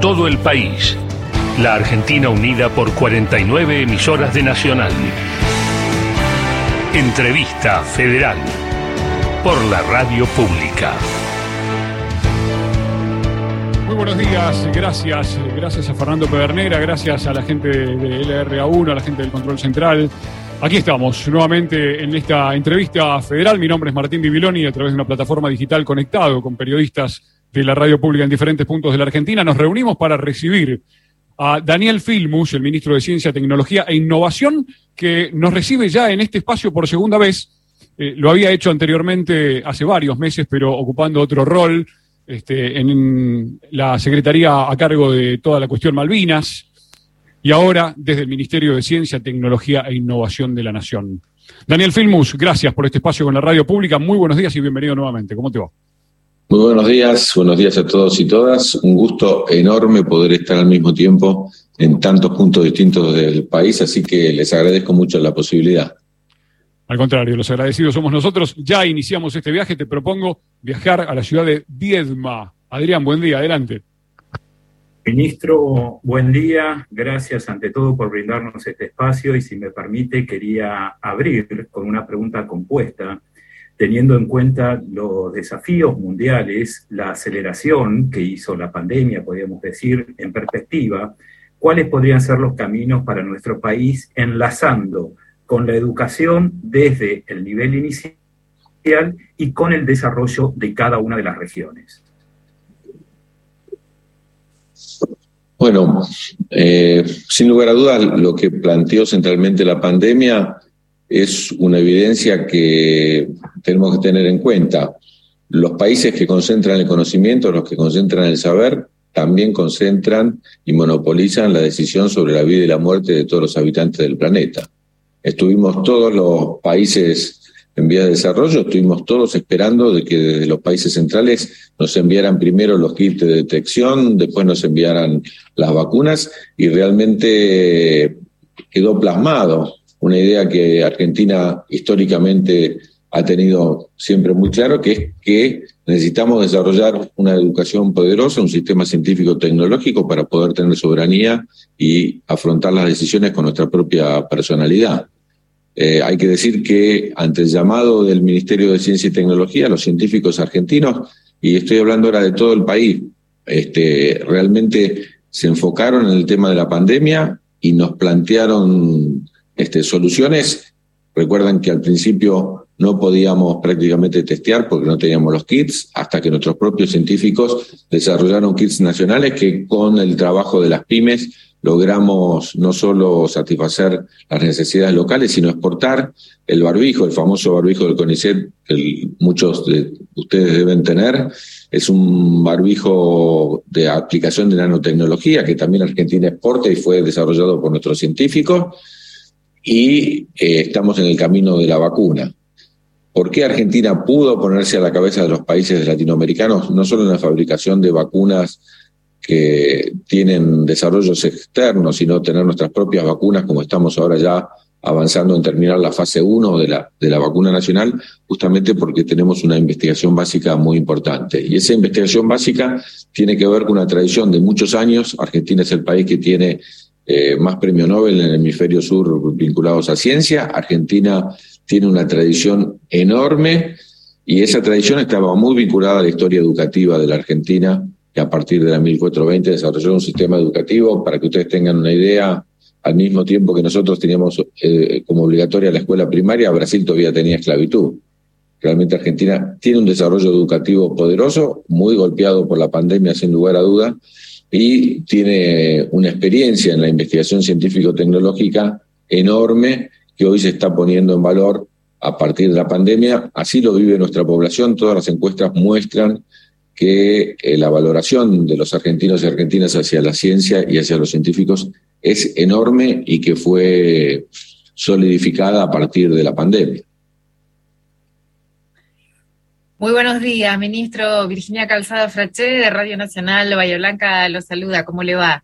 todo el país. La Argentina unida por 49 emisoras de Nacional. Entrevista Federal por la Radio Pública. Muy buenos días, gracias, gracias a Fernando Pedernera, gracias a la gente de LRA1, a la gente del Control Central. Aquí estamos nuevamente en esta entrevista federal. Mi nombre es Martín Bibiloni, a través de una plataforma digital conectado con periodistas de la radio pública en diferentes puntos de la Argentina. Nos reunimos para recibir a Daniel Filmus, el ministro de Ciencia, Tecnología e Innovación, que nos recibe ya en este espacio por segunda vez. Eh, lo había hecho anteriormente hace varios meses, pero ocupando otro rol este, en la Secretaría a cargo de toda la cuestión Malvinas y ahora desde el Ministerio de Ciencia, Tecnología e Innovación de la Nación. Daniel Filmus, gracias por este espacio con la radio pública. Muy buenos días y bienvenido nuevamente. ¿Cómo te va? Muy buenos días, buenos días a todos y todas. Un gusto enorme poder estar al mismo tiempo en tantos puntos distintos del país, así que les agradezco mucho la posibilidad. Al contrario, los agradecidos somos nosotros. Ya iniciamos este viaje, te propongo viajar a la ciudad de Viedma. Adrián, buen día, adelante. Ministro, buen día. Gracias ante todo por brindarnos este espacio y si me permite quería abrir con una pregunta compuesta teniendo en cuenta los desafíos mundiales, la aceleración que hizo la pandemia, podríamos decir, en perspectiva, ¿cuáles podrían ser los caminos para nuestro país enlazando con la educación desde el nivel inicial y con el desarrollo de cada una de las regiones? Bueno, eh, sin lugar a dudas, lo que planteó centralmente la pandemia es una evidencia que tenemos que tener en cuenta. Los países que concentran el conocimiento, los que concentran el saber, también concentran y monopolizan la decisión sobre la vida y la muerte de todos los habitantes del planeta. Estuvimos todos los países en vía de desarrollo, estuvimos todos esperando de que desde los países centrales nos enviaran primero los kits de detección, después nos enviaran las vacunas y realmente quedó plasmado una idea que Argentina históricamente ha tenido siempre muy claro, que es que necesitamos desarrollar una educación poderosa, un sistema científico-tecnológico para poder tener soberanía y afrontar las decisiones con nuestra propia personalidad. Eh, hay que decir que ante el llamado del Ministerio de Ciencia y Tecnología, los científicos argentinos, y estoy hablando ahora de todo el país, este, realmente se enfocaron en el tema de la pandemia y nos plantearon este, soluciones. Recuerdan que al principio no podíamos prácticamente testear porque no teníamos los kits, hasta que nuestros propios científicos desarrollaron kits nacionales que con el trabajo de las pymes logramos no solo satisfacer las necesidades locales, sino exportar el barbijo, el famoso barbijo del CONICET, que muchos de ustedes deben tener. Es un barbijo de aplicación de nanotecnología que también Argentina exporta y fue desarrollado por nuestros científicos y eh, estamos en el camino de la vacuna. ¿Por qué Argentina pudo ponerse a la cabeza de los países latinoamericanos, no solo en la fabricación de vacunas que tienen desarrollos externos, sino tener nuestras propias vacunas, como estamos ahora ya avanzando en terminar la fase 1 de la, de la vacuna nacional, justamente porque tenemos una investigación básica muy importante. Y esa investigación básica tiene que ver con una tradición de muchos años. Argentina es el país que tiene eh, más premio Nobel en el hemisferio sur vinculados a ciencia. Argentina tiene una tradición enorme y esa tradición estaba muy vinculada a la historia educativa de la Argentina, que a partir de la 1420 desarrolló un sistema educativo, para que ustedes tengan una idea, al mismo tiempo que nosotros teníamos eh, como obligatoria la escuela primaria, Brasil todavía tenía esclavitud. Realmente Argentina tiene un desarrollo educativo poderoso, muy golpeado por la pandemia, sin lugar a duda, y tiene una experiencia en la investigación científico-tecnológica enorme que hoy se está poniendo en valor a partir de la pandemia. Así lo vive nuestra población. Todas las encuestas muestran que eh, la valoración de los argentinos y argentinas hacia la ciencia y hacia los científicos es enorme y que fue solidificada a partir de la pandemia. Muy buenos días, ministro. Virginia Calzada Fraché de Radio Nacional Bahía Blanca lo saluda. ¿Cómo le va?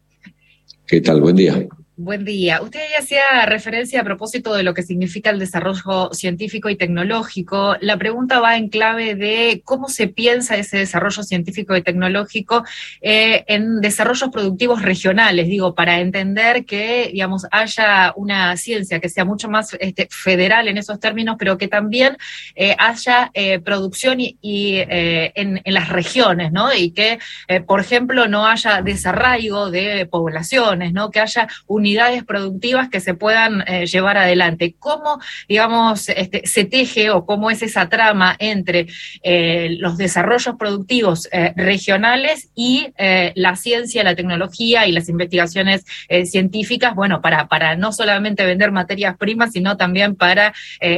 ¿Qué tal? Buen día. Buen día. Usted ya hacía referencia a propósito de lo que significa el desarrollo científico y tecnológico. La pregunta va en clave de cómo se piensa ese desarrollo científico y tecnológico eh, en desarrollos productivos regionales, digo, para entender que, digamos, haya una ciencia que sea mucho más este, federal en esos términos, pero que también eh, haya eh, producción y, en, en, las regiones, ¿no? Y que, por ejemplo, no haya desarraigo de poblaciones, ¿no? Que haya un unidades productivas que se puedan eh, llevar adelante. ¿Cómo, digamos, este, se teje o cómo es esa trama entre eh, los desarrollos productivos eh, regionales y la ciencia, la tecnología y las investigaciones científicas? Bueno, para, no solamente vender materias primas, sino también para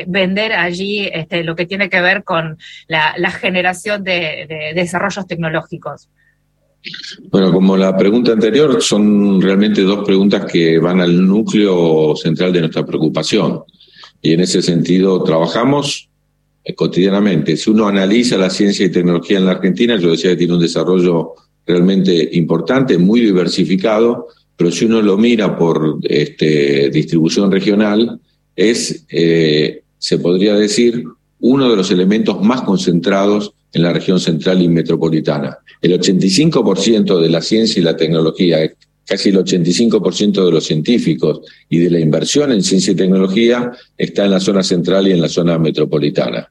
vender allí este, lo que tiene que ver con la, generación de desarrollos tecnológicos. Bueno, como la pregunta anterior, son realmente dos preguntas que van al núcleo central de nuestra preocupación. Y en ese sentido trabajamos eh, cotidianamente. Si uno analiza la ciencia y tecnología en la Argentina, yo decía que tiene un desarrollo realmente importante, muy diversificado, pero si uno lo mira por este, distribución regional, es, eh, se podría decir, uno de los elementos más concentrados en la región central y metropolitana. El 85% de la ciencia y la tecnología, casi el 85% de los científicos y de la inversión en ciencia y tecnología está en la zona central y en la zona metropolitana.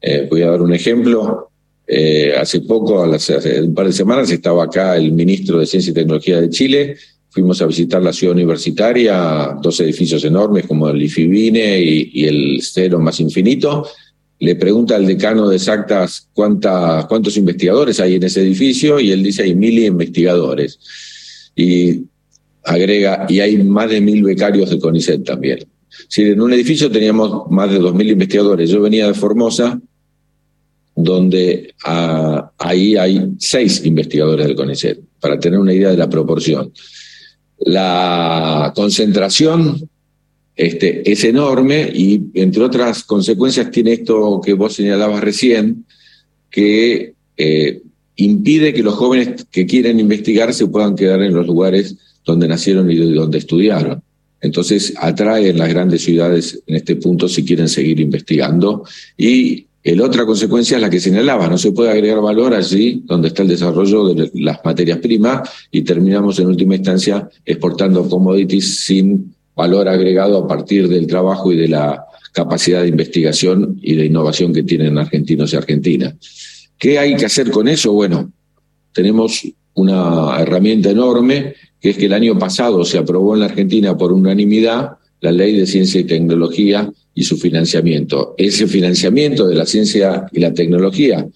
Eh, voy a dar un ejemplo. Eh, hace poco, hace un par de semanas, estaba acá el ministro de Ciencia y Tecnología de Chile. Fuimos a visitar la ciudad universitaria, dos edificios enormes como el IFIBINE y, y el Cero Más Infinito, le pregunta al decano de exactas cuántos investigadores hay en ese edificio y él dice hay mil investigadores. Y agrega, y hay más de mil becarios de CONICET también. Si en un edificio teníamos más de dos mil investigadores. Yo venía de Formosa, donde ah, ahí hay seis investigadores del CONICET, para tener una idea de la proporción. La concentración este, es enorme y, entre otras consecuencias, tiene esto que vos señalabas recién, que eh, impide que los jóvenes que quieren investigar se puedan quedar en los lugares donde nacieron y donde estudiaron. Entonces atrae en las grandes ciudades en este punto si quieren seguir investigando. Y la otra consecuencia es la que señalaba, no se puede agregar valor allí donde está el desarrollo de las materias primas y terminamos en última instancia exportando commodities sin valor agregado a partir del trabajo y de la capacidad de investigación y de innovación que tienen argentinos y argentinas. ¿Qué hay que hacer con eso? Bueno, tenemos una herramienta enorme, que es que el año pasado se aprobó en la Argentina por unanimidad la ley de ciencia y tecnología y su financiamiento. Ese financiamiento de la ciencia y la tecnología,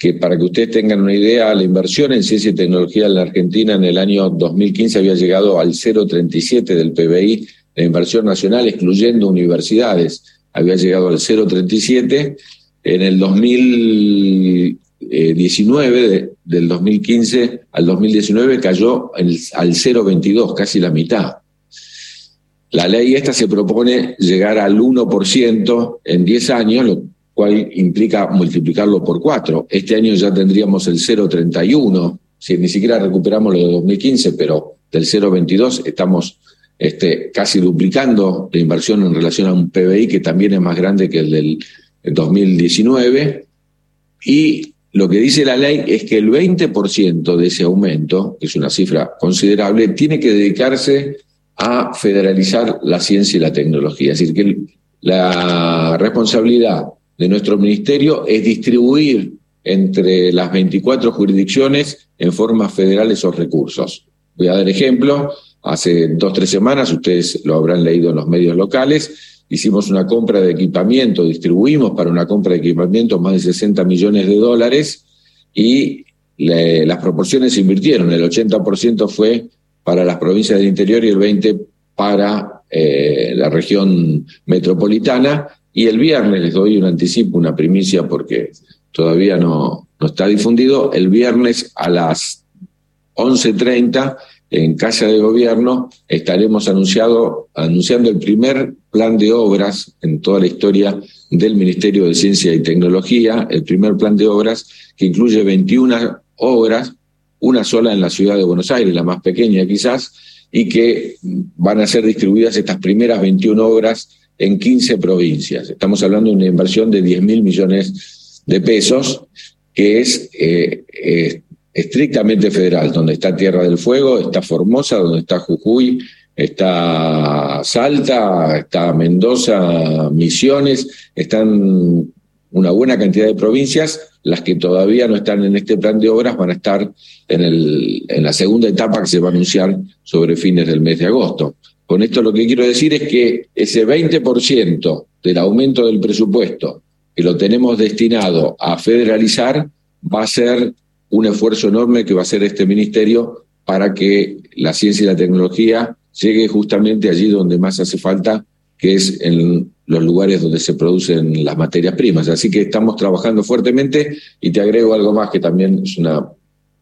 que para que ustedes tengan una idea, la inversión en ciencia y tecnología en la Argentina en el año 2015 había llegado al 0,37 del PBI la inversión nacional, excluyendo universidades, había llegado al 0,37. En el 2019, del 2015 al 2019, cayó al 0,22, casi la mitad. La ley esta se propone llegar al 1% en 10 años, lo implica multiplicarlo por 4. Este año ya tendríamos el 0,31, si ni siquiera recuperamos lo de 2015, pero del 0,22 estamos este, casi duplicando la inversión en relación a un PBI que también es más grande que el del 2019. Y lo que dice la ley es que el 20% de ese aumento, que es una cifra considerable, tiene que dedicarse a federalizar la ciencia y la tecnología. Es decir, que la responsabilidad de nuestro ministerio es distribuir entre las 24 jurisdicciones en forma federal esos recursos. Voy a dar ejemplo. Hace dos, tres semanas, ustedes lo habrán leído en los medios locales, hicimos una compra de equipamiento, distribuimos para una compra de equipamiento más de 60 millones de dólares y las proporciones se invirtieron. El 80% fue para las provincias del interior y el 20% para eh, la región metropolitana. Y el viernes, les doy un anticipo, una primicia porque todavía no, no está difundido, el viernes a las 11.30 en Casa de Gobierno estaremos anunciando el primer plan de obras en toda la historia del Ministerio de Ciencia y Tecnología, el primer plan de obras que incluye 21 obras, una sola en la ciudad de Buenos Aires, la más pequeña quizás, y que van a ser distribuidas estas primeras 21 obras en 15 provincias. Estamos hablando de una inversión de 10 mil millones de pesos, que es eh, eh, estrictamente federal, donde está Tierra del Fuego, está Formosa, donde está Jujuy, está Salta, está Mendoza, Misiones, están una buena cantidad de provincias, las que todavía no están en este plan de obras van a estar en, la segunda etapa que se va a anunciar sobre fines del mes de agosto. Con esto lo que quiero decir es que ese 20% del aumento del presupuesto que lo tenemos destinado a federalizar va a ser un esfuerzo enorme que va a hacer este ministerio para que la ciencia y la tecnología llegue justamente allí donde más hace falta, que es en los lugares donde se producen las materias primas. Así que estamos trabajando fuertemente y te agrego algo más que también es una,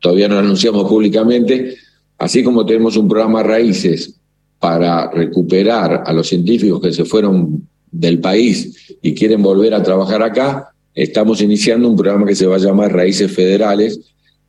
todavía no lo anunciamos públicamente, así como tenemos un programa Raíces para recuperar a los científicos que se fueron del país y quieren volver a trabajar acá, estamos iniciando un programa que se va a llamar Raíces Federales,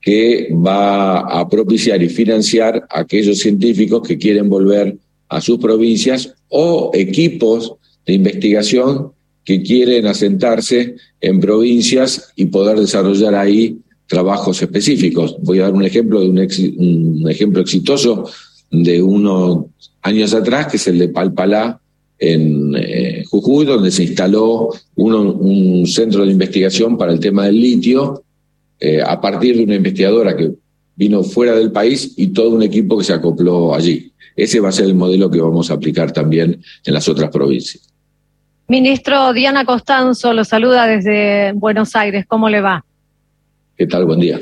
que va a propiciar y financiar a aquellos científicos que quieren volver a sus provincias o equipos de investigación que quieren asentarse en provincias y poder desarrollar ahí trabajos específicos. Voy a dar un ejemplo de un, ejemplo exitoso de unos años atrás, que es el de Palpalá en eh, Jujuy, donde se instaló un centro de investigación para el tema del litio, eh, a partir de una investigadora que vino fuera del país y todo un equipo que se acopló allí. Ese va a ser el modelo que vamos a aplicar también en las otras provincias. Ministro Diana Costanzo lo saluda desde Buenos Aires. ¿Cómo le va? ¿Qué tal? Buen día.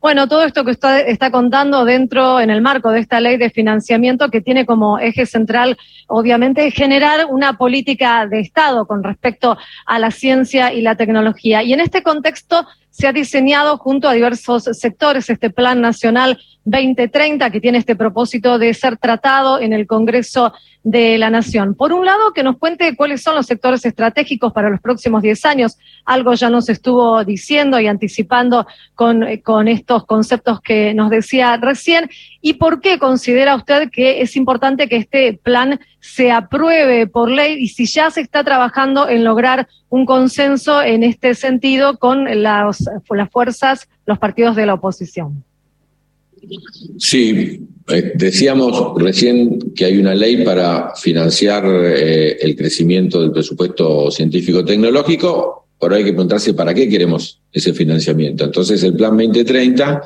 Bueno, todo esto que usted está contando dentro, en el marco de esta ley de financiamiento que tiene como eje central, obviamente, generar una política de Estado con respecto a la ciencia y la tecnología. Y en este contexto se ha diseñado junto a diversos sectores este Plan Nacional 2030 que tiene este propósito de ser tratado en el Congreso de la Nación. Por un lado, que nos cuente cuáles son los sectores estratégicos para los próximos 10 años. Algo ya nos estuvo diciendo y anticipando con, con estos conceptos que nos decía recién. ¿Y por qué considera usted que es importante que este plan se apruebe por ley y si ya se está trabajando en lograr un consenso en este sentido con las, las fuerzas, los partidos de la oposición. Sí, eh, decíamos recién que hay una ley para financiar eh, el crecimiento del presupuesto científico-tecnológico, pero hay que preguntarse para qué queremos ese financiamiento. Entonces, el Plan 2030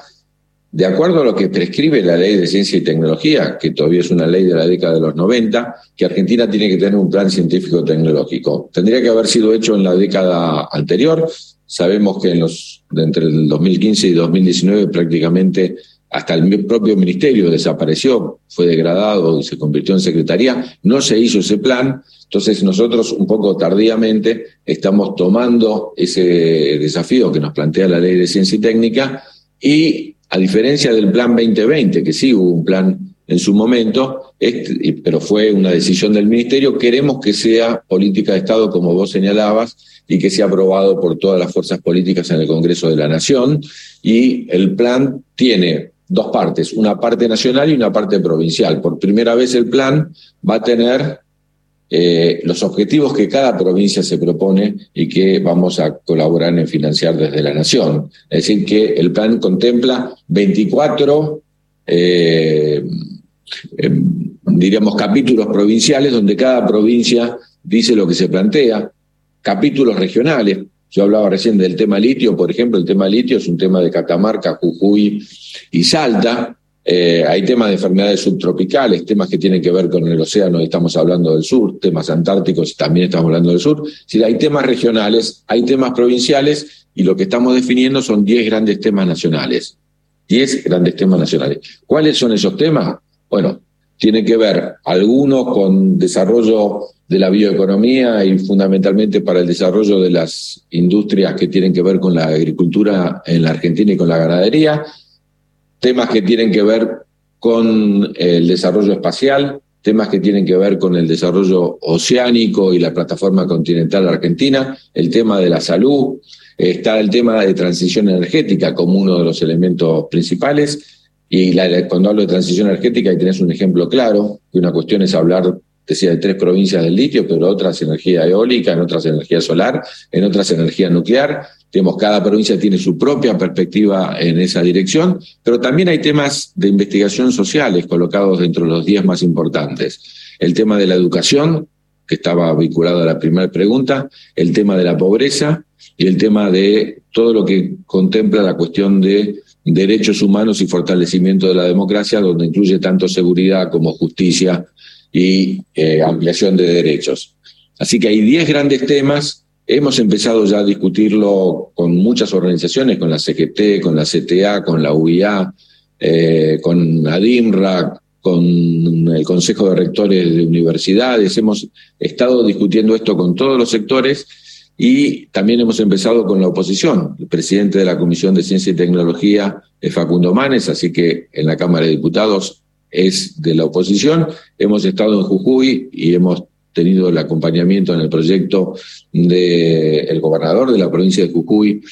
de acuerdo a lo que prescribe la ley de ciencia y tecnología, que todavía es una ley de la década de los 90, que Argentina tiene que tener un plan científico-tecnológico. Tendría que haber sido hecho en la década anterior. Sabemos que en los, entre el 2015 y 2019 prácticamente hasta el propio ministerio desapareció, fue degradado y se convirtió en secretaría. No se hizo ese plan. Entonces nosotros un poco tardíamente estamos tomando ese desafío que nos plantea la ley de ciencia y técnica y a diferencia del plan 2020, que sí hubo un plan en su momento, pero fue una decisión del Ministerio, queremos que sea política de Estado, como vos señalabas, y que sea aprobado por todas las fuerzas políticas en el Congreso de la Nación. Y el plan tiene dos partes, una parte nacional y una parte provincial. Por primera vez el plan va a tener eh, los objetivos que cada provincia se propone y que vamos a colaborar en financiar desde la Nación. Es decir, que el plan contempla 24, eh, em, diríamos, capítulos provinciales donde cada provincia dice lo que se plantea, capítulos regionales. Yo hablaba recién del tema litio, por ejemplo, el tema litio es un tema de Catamarca, Jujuy y Salta, eh, hay temas de enfermedades subtropicales, temas que tienen que ver con el océano, estamos hablando del sur, temas antárticos, también estamos hablando del sur. Si hay temas regionales, hay temas provinciales y lo que estamos definiendo son 10 grandes temas nacionales. 10 grandes temas nacionales. ¿Cuáles son esos temas? Bueno, tienen que ver algunos con desarrollo de la bioeconomía y fundamentalmente para el desarrollo de las industrias que tienen que ver con la agricultura en la Argentina y con la ganadería temas que tienen que ver con el desarrollo espacial, temas que tienen que ver con el desarrollo oceánico y la plataforma continental argentina, el tema de la salud, está el tema de transición energética como uno de los elementos principales, Y cuando hablo de transición energética, ahí tenés un ejemplo claro, que una cuestión es hablar, decía, de tres provincias del litio, pero otras energía eólica, en otras energía solar, en otras energía nuclear. Cada provincia tiene su propia perspectiva en esa dirección, pero también hay temas de investigación sociales colocados dentro de los diez más importantes. El tema de la educación, que estaba vinculado a la primera pregunta, el tema de la pobreza y el tema de todo lo que contempla la cuestión de derechos humanos y fortalecimiento de la democracia, donde incluye tanto seguridad como justicia y eh, ampliación de derechos. Así que hay 10 grandes temas. Hemos empezado ya a discutirlo con muchas organizaciones, con la CGT, con la CTA, con la UIA, eh, con ADIMRA, con el Consejo de Rectores de Universidades. Hemos estado discutiendo esto con todos los sectores y también hemos empezado con la oposición. El presidente de la Comisión de Ciencia y Tecnología es Facundo Manes, así que en la Cámara de Diputados es de la oposición. Hemos estado en Jujuy y hemos tenido el acompañamiento en el proyecto del gobernador de la provincia de Jujuy,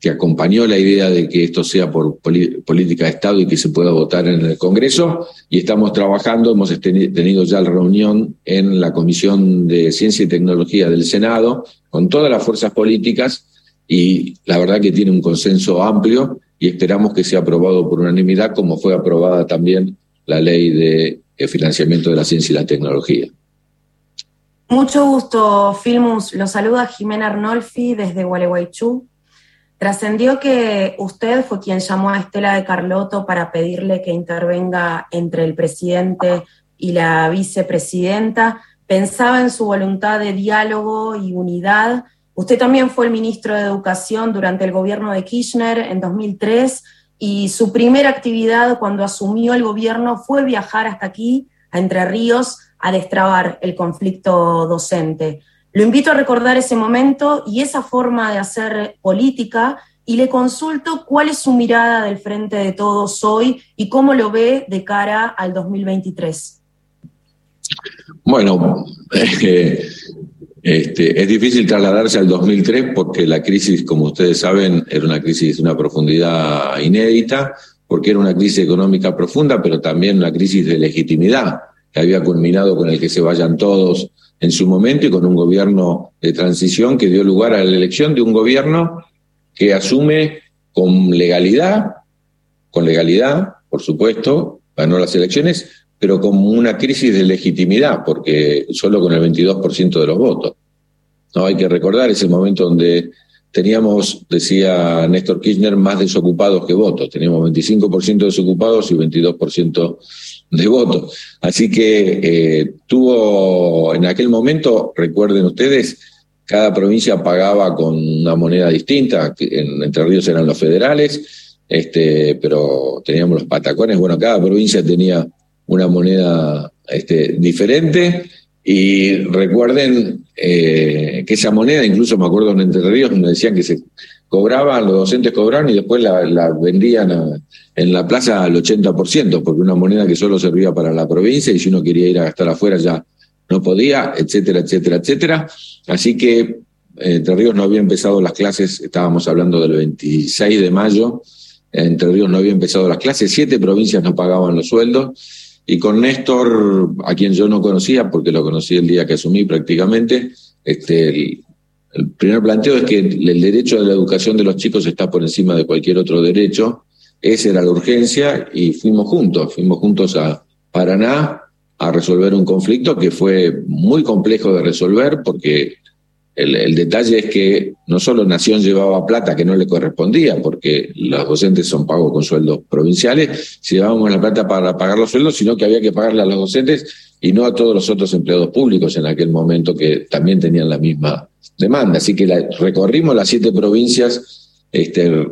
que acompañó la idea de que esto sea por política de Estado y que se pueda votar en el Congreso. Y estamos trabajando, hemos tenido ya la reunión en la Comisión de Ciencia y Tecnología del Senado con todas las fuerzas políticas y la verdad que tiene un consenso amplio y esperamos que sea aprobado por unanimidad como fue aprobada también la ley de financiamiento de la ciencia y la tecnología. Mucho gusto, Filmus. Lo saluda Jimena Arnolfi desde Gualeguaychú. Trascendió que usted fue quien llamó a Estela de Carlotto para pedirle que intervenga entre el presidente y la vicepresidenta. Pensaba en su voluntad de diálogo y unidad. Usted también fue el ministro de Educación durante el gobierno de Kirchner en 2003 y su primera actividad cuando asumió el gobierno fue viajar hasta aquí, a Entre Ríos, a destrabar el conflicto docente. Lo invito a recordar ese momento y esa forma de hacer política y le consulto cuál es su mirada del frente de todos hoy y cómo lo ve de cara al 2023. Bueno, este, es difícil trasladarse al 2003 porque la crisis, como ustedes saben, era una crisis de una profundidad inédita, porque era una crisis económica profunda, pero también una crisis de legitimidad que había culminado con el que se vayan todos en su momento y con un gobierno de transición que dio lugar a la elección de un gobierno que asume con legalidad, con legalidad, por supuesto, ganó las elecciones, pero con una crisis de legitimidad, porque solo con el 22% de los votos. No hay que recordar ese momento donde teníamos, decía Néstor Kirchner, más desocupados que votos. Teníamos 25% desocupados y 22% de votos. Así que eh, tuvo, en aquel momento, recuerden ustedes, cada provincia pagaba con una moneda distinta, en Entre Ríos eran los federales, este, pero teníamos los patacones, bueno, cada provincia tenía una moneda este, diferente y recuerden eh, que esa moneda, incluso me acuerdo en Entre Ríos, me decían que se cobraban, los docentes cobraban y después la, vendían en la plaza al 80%, porque una moneda que solo servía para la provincia y si uno quería ir a gastar afuera ya no podía, etcétera, etcétera, etcétera. Así que eh, Entre Ríos no había empezado las clases, estábamos hablando del 26 de mayo, Entre Ríos no había empezado las clases, siete provincias no pagaban los sueldos, y con Néstor, a quien yo no conocía, porque lo conocí el día que asumí prácticamente, este, el primer planteo es que el derecho a la educación de los chicos está por encima de cualquier otro derecho. Esa era la urgencia y fuimos juntos, fuimos juntos a Paraná a resolver un conflicto que fue muy complejo de resolver porque el, detalle es que no solo Nación llevaba plata que no le correspondía, porque los docentes son pagos con sueldos provinciales, si llevábamos la plata para pagar los sueldos, sino que había que pagarle a los docentes y no a todos los otros empleados públicos en aquel momento que también tenían la misma demanda. Así que recorrimos las siete provincias este,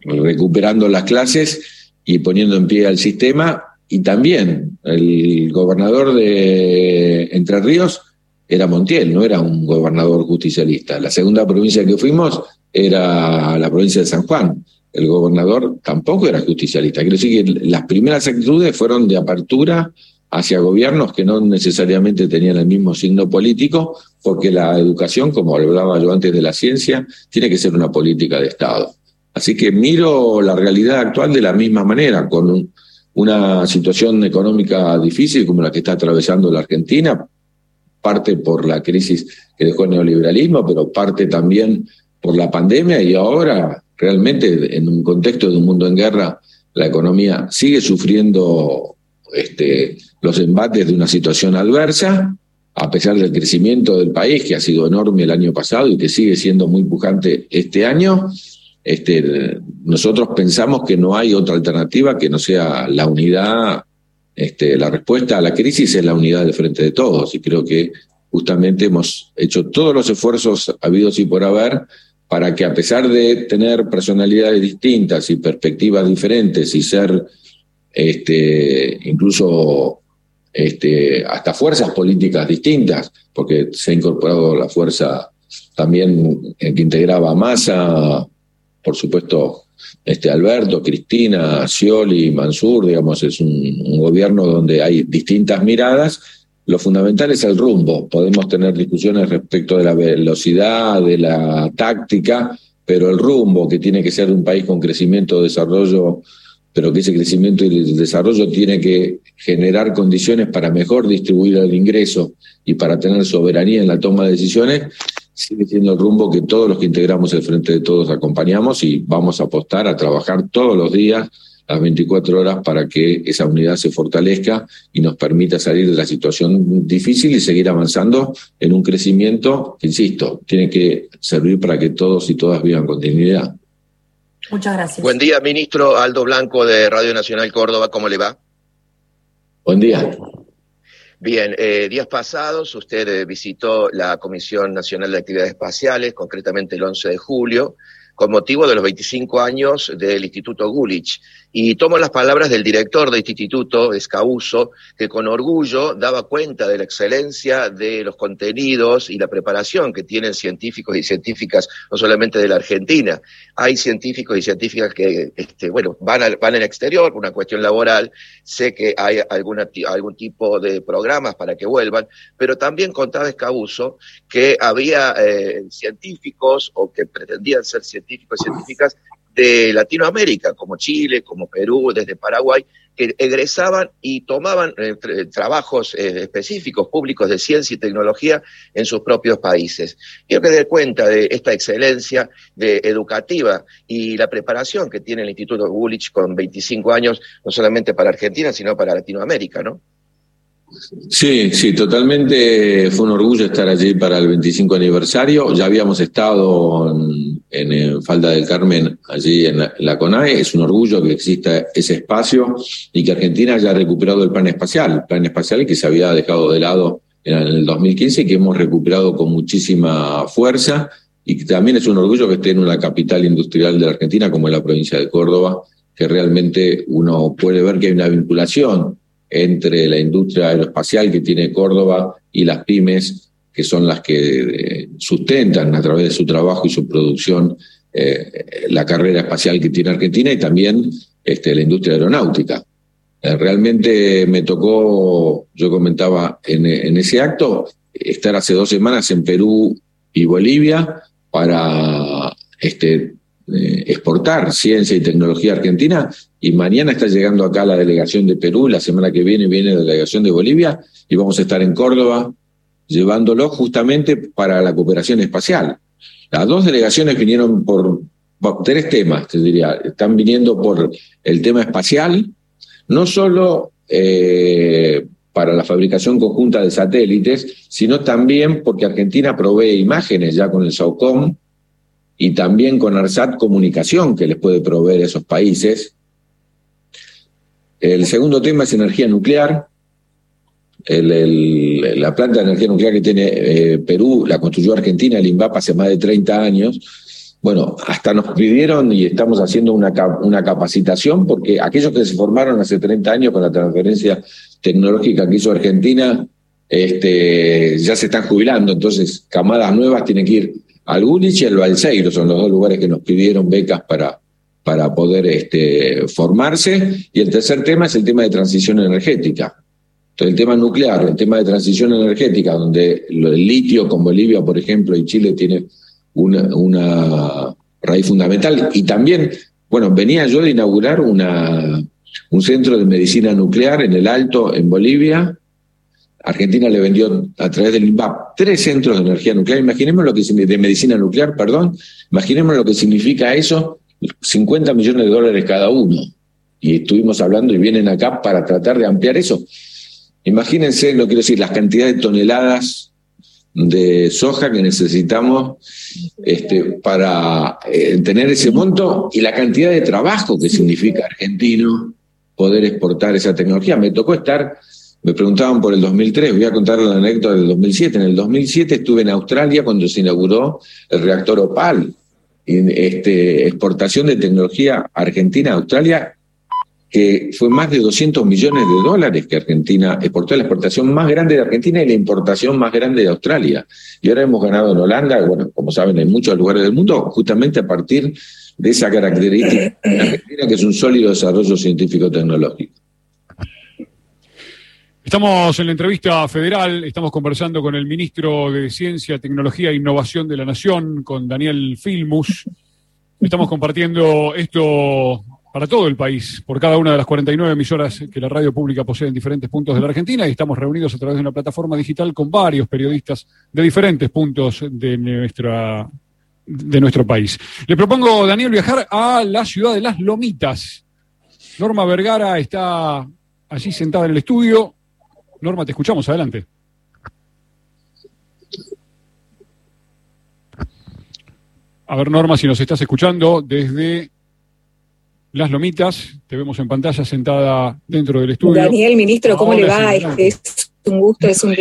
recuperando las clases y poniendo en pie al sistema. Y también el gobernador de Entre Ríos era Montiel, no era un gobernador justicialista. La segunda provincia que fuimos era la provincia de San Juan. El gobernador tampoco era justicialista. Quiero decir que las primeras actitudes fueron de apertura hacia gobiernos que no necesariamente tenían el mismo signo político, porque la educación, como hablaba yo antes de la ciencia, tiene que ser una política de Estado. Así que miro la realidad actual de la misma manera, con una situación económica difícil como la que está atravesando la Argentina, parte por la crisis que dejó el neoliberalismo, pero parte también por la pandemia y ahora realmente en un contexto de un mundo en guerra, la economía sigue sufriendo este, los embates de una situación adversa, a pesar del crecimiento del país, que ha sido enorme el año pasado y que sigue siendo muy pujante este año, este, nosotros pensamos que no hay otra alternativa que no sea la unidad, este, la respuesta a la crisis es la unidad del frente de todos y creo que justamente hemos hecho todos los esfuerzos habidos y por haber para que a pesar de tener personalidades distintas y perspectivas diferentes y ser este, incluso este, hasta fuerzas políticas distintas, porque se ha incorporado la fuerza también que integraba Massa, por supuesto, este Alberto, Cristina, Scioli, Mansur, digamos, es un, gobierno donde hay distintas miradas. Lo fundamental es el rumbo. Podemos tener discusiones respecto de la velocidad, de la táctica, pero el rumbo que tiene que ser un país con crecimiento, desarrollo pero que ese crecimiento y el desarrollo tiene que generar condiciones para mejor distribuir el ingreso y para tener soberanía en la toma de decisiones, sigue siendo el rumbo que todos los que integramos el Frente de Todos acompañamos y vamos a apostar a trabajar todos los días, las 24 horas, para que esa unidad se fortalezca y nos permita salir de la situación difícil y seguir avanzando en un crecimiento que, insisto, tiene que servir para que todos y todas vivan con dignidad. Muchas gracias. Buen día, ministro Aldo Blanco de Radio Nacional Córdoba. ¿Cómo le va? Buen día. Bien, eh, días pasados usted eh, visitó la Comisión Nacional de Actividades Espaciales, concretamente el 11 de julio, con motivo de los 25 años del Instituto Gulich. Y tomo las palabras del director de este instituto, Escauso, que con orgullo daba cuenta de la excelencia de los contenidos y la preparación que tienen científicos y científicas, no solamente de la Argentina. Hay científicos y científicas que, este, bueno, van al, van al exterior por una cuestión laboral. Sé que hay alguna, algún tipo de programas para que vuelvan, pero también contaba Escauso que había eh, científicos o que pretendían ser científicos y científicas de Latinoamérica, como Chile, como Perú, desde Paraguay, que egresaban y tomaban eh, trabajos eh, específicos públicos de ciencia y tecnología en sus propios países. Quiero que dé cuenta de esta excelencia de educativa y la preparación que tiene el Instituto Gulich con 25 años, no solamente para Argentina, sino para Latinoamérica, ¿no? Sí, sí, totalmente fue un orgullo estar allí para el 25 aniversario. Ya habíamos estado en, Falda del Carmen, allí en la, CONAE. Es un orgullo que exista ese espacio y que Argentina haya recuperado el plan espacial, el plan espacial que se había dejado de lado en el 2015 y que hemos recuperado con muchísima fuerza. Y también es un orgullo que esté en una capital industrial de la Argentina como es la provincia de Córdoba, que realmente uno puede ver que hay una vinculación entre la industria aeroespacial que tiene Córdoba y las pymes, que son las que eh, sustentan a través de su trabajo y su producción eh, la carrera espacial que tiene Argentina y también este, la industria aeronáutica. Eh, realmente me tocó, yo comentaba en, ese acto, estar hace dos semanas en Perú y Bolivia para este, exportar ciencia y tecnología argentina y mañana está llegando acá la delegación de Perú, la semana que viene viene la delegación de Bolivia y vamos a estar en Córdoba llevándolo justamente para la cooperación espacial. Las dos delegaciones vinieron por, tres temas, te diría, están viniendo por el tema espacial, no solo eh, para la fabricación conjunta de satélites, sino también porque Argentina provee imágenes ya con el SAOCOM, y también con ARSAT Comunicación, que les puede proveer a esos países. El segundo tema es energía nuclear. La planta de energía nuclear que tiene eh, Perú la construyó Argentina, el INVAP, hace más de 30 años. Bueno, hasta nos pidieron y estamos haciendo una, una capacitación porque aquellos que se formaron hace 30 años con la transferencia tecnológica que hizo Argentina, este, ya se están jubilando, entonces camadas nuevas tienen que ir al Gulich y al Balseiro son los dos lugares que nos pidieron becas para, para poder este, formarse. Y el tercer tema es el tema de transición energética. El tema nuclear, el tema de transición energética, donde el litio con Bolivia, por ejemplo, y Chile tiene una, raíz fundamental. Y también, bueno, venía yo de inaugurar un centro de medicina nuclear en el Alto, en Bolivia. Argentina le vendió a través del INVAP tres centros de energía nuclear. Imaginemos lo que de medicina nuclear, perdón. Imaginemos lo que significa eso, 50 millones de dólares cada uno. Y estuvimos hablando y vienen acá para tratar de ampliar eso. Imagínense, no quiero decir, las cantidades de toneladas de soja que necesitamos este, para eh, tener ese monto y la cantidad de trabajo que significa argentino poder exportar esa tecnología. Me tocó estar, me preguntaban por el 2003, voy a contar la anécdota del 2007. En el 2007 estuve en Australia cuando se inauguró el reactor Opal. Este, exportación de tecnología argentina a Australia que fue más de 200 millones de dólares que Argentina exportó, la exportación más grande de Argentina y la importación más grande de Australia. Y ahora hemos ganado en Holanda, bueno, como saben, en muchos lugares del mundo, justamente a partir de esa característica de Argentina, que es un sólido desarrollo científico-tecnológico. Estamos en la entrevista federal, estamos conversando con el ministro de Ciencia, Tecnología e Innovación de la Nación, con Daniel Filmus. Estamos compartiendo esto para todo el país, por cada una de las 49 emisoras que la radio pública posee en diferentes puntos de la Argentina y estamos reunidos a través de una plataforma digital con varios periodistas de diferentes puntos de, nuestra, de nuestro país. Le propongo, Daniel, viajar a la ciudad de Las Lomitas. Norma Vergara está allí sentada en el estudio. Norma, te escuchamos, adelante. A ver, Norma, si nos estás escuchando desde las Lomitas, te vemos en pantalla sentada dentro del estudio. Daniel, ministro, ¿cómo le va? es un gusto, es un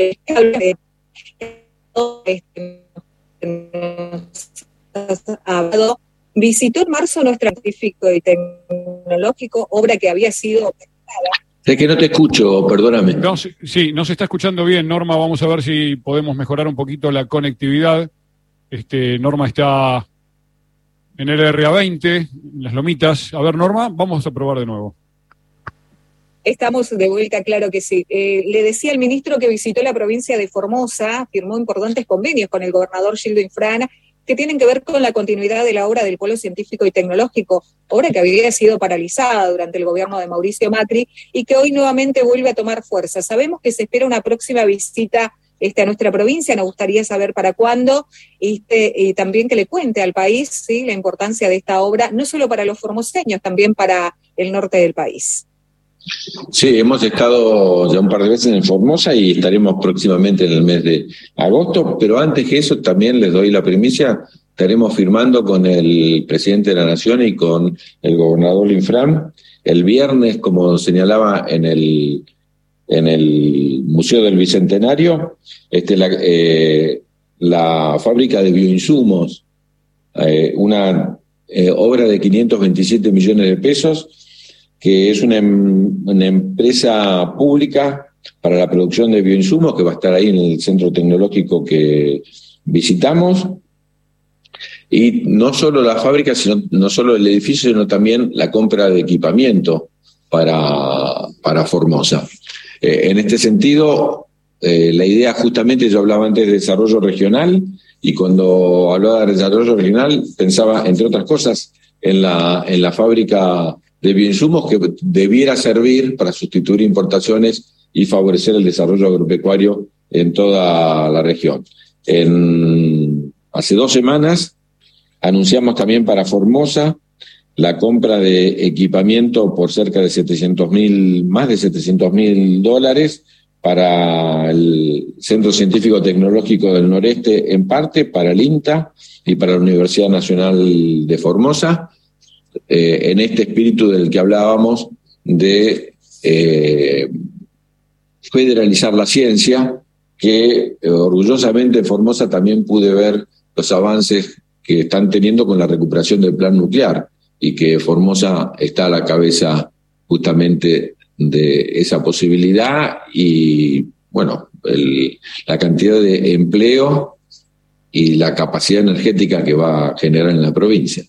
Visitó en marzo nuestro científico y tecnológico, obra que había sido es que no te escucho, perdóname. sí, no se está escuchando bien, Norma. Vamos a ver si podemos mejorar un poquito la conectividad. Este, Norma está en el RA20, las lomitas. A ver, Norma, vamos a probar de nuevo. Estamos de vuelta, claro que sí. Eh, le decía al ministro que visitó la provincia de Formosa, firmó importantes convenios con el gobernador Gildo Infrana que tienen que ver con la continuidad de la obra del Polo Científico y Tecnológico, obra que había sido paralizada durante el gobierno de Mauricio Macri y que hoy nuevamente vuelve a tomar fuerza. Sabemos que se espera una próxima visita este, a nuestra provincia. Nos gustaría saber para cuándo este, y también que le cuente al país ¿sí? la importancia de esta obra, no solo para los formoseños, también para el norte del país. Sí, hemos estado ya un par de veces en Formosa y estaremos próximamente en el mes de agosto, pero antes que eso también les doy la primicia, estaremos firmando con el presidente de la Nación y con el gobernador Linfram el viernes, como señalaba en el en el Museo del Bicentenario, este, la, eh, la fábrica de bioinsumos, eh, una eh, obra de 527 millones de pesos, que es una, em, una, empresa pública para la producción de bioinsumos que va a estar ahí en el centro tecnológico que visitamos. Y no solo la fábrica, sino no solo el edificio, sino también la compra de equipamiento para, para Formosa. Eh, en este sentido, eh, la idea justamente, yo hablaba antes de desarrollo regional, y cuando hablaba de desarrollo regional pensaba, entre otras cosas, en la, en la fábrica de bioinsumos que debiera servir para sustituir importaciones y favorecer el desarrollo agropecuario en toda la región. Hace dos semanas anunciamos también para Formosa la compra de equipamiento por cerca de 700 mil, más de 700 mil dólares para el Centro Científico Tecnológico del Noreste en parte, para el INTA y para la Universidad Nacional de Formosa, eh, en este espíritu del que hablábamos de eh, federalizar la ciencia, que eh, orgullosamente en Formosa también pude ver los avances que están teniendo con la recuperación del plan nuclear y que Formosa está a la cabeza justamente de esa posibilidad y, bueno, la cantidad de empleo y la capacidad energética que va a generar en la provincia.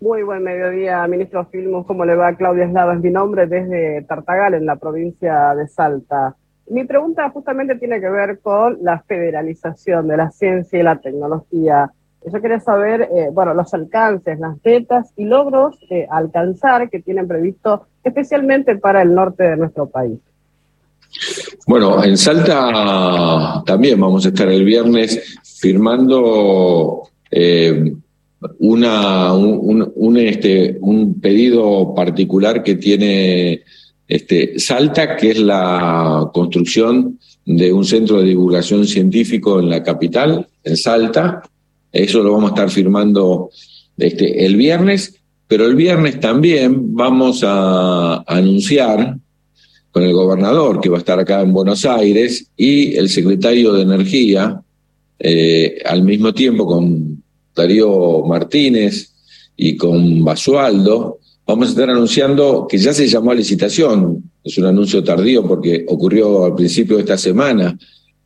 Muy buen mediodía, ministro Filmus. ¿Cómo le va? Claudia Eslava es mi nombre desde Tartagal, en la provincia de Salta. Mi pregunta justamente tiene que ver con la federalización de la ciencia y la tecnología. Yo quería saber, eh, bueno, los alcances, las metas y logros alcanzar que tienen previsto especialmente para el norte de nuestro país. Bueno, en Salta también vamos a estar el viernes firmando eh, una, un, este, un pedido particular que tiene este, Salta, que es la construcción de un centro de divulgación científico en la capital, en Salta. Eso lo vamos a estar firmando este, el viernes, pero el viernes también vamos a anunciar con el gobernador, que va a estar acá en Buenos Aires, y el secretario de Energía, eh, al mismo tiempo con Darío Martínez y con Basualdo, vamos a estar anunciando que ya se llamó a licitación. Es un anuncio tardío porque ocurrió al principio de esta semana,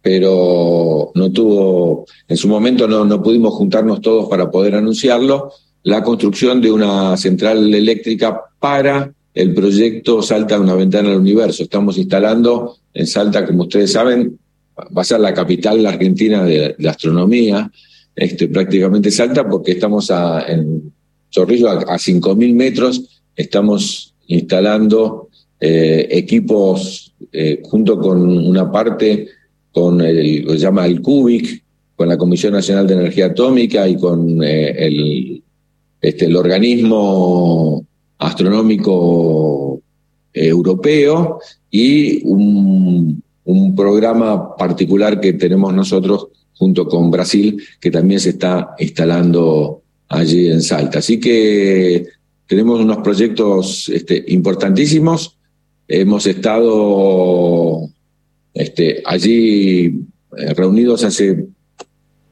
pero no tuvo, en su momento no, no pudimos juntarnos todos para poder anunciarlo, la construcción de una central eléctrica para el proyecto Salta una ventana al universo. Estamos instalando en Salta, como ustedes saben, va a ser la capital argentina de la astronomía, este, prácticamente Salta, porque estamos en Chorrillo a, 5.000 metros, estamos instalando eh, equipos eh, junto con una parte, con el, se llama el CUBIC, con la Comisión Nacional de Energía Atómica y con eh, el, este, el organismo astronómico europeo y un, programa particular que tenemos nosotros junto con Brasil, que también se está instalando allí en Salta. Así que tenemos unos proyectos este, importantísimos. Hemos estado este, allí eh, reunidos hace,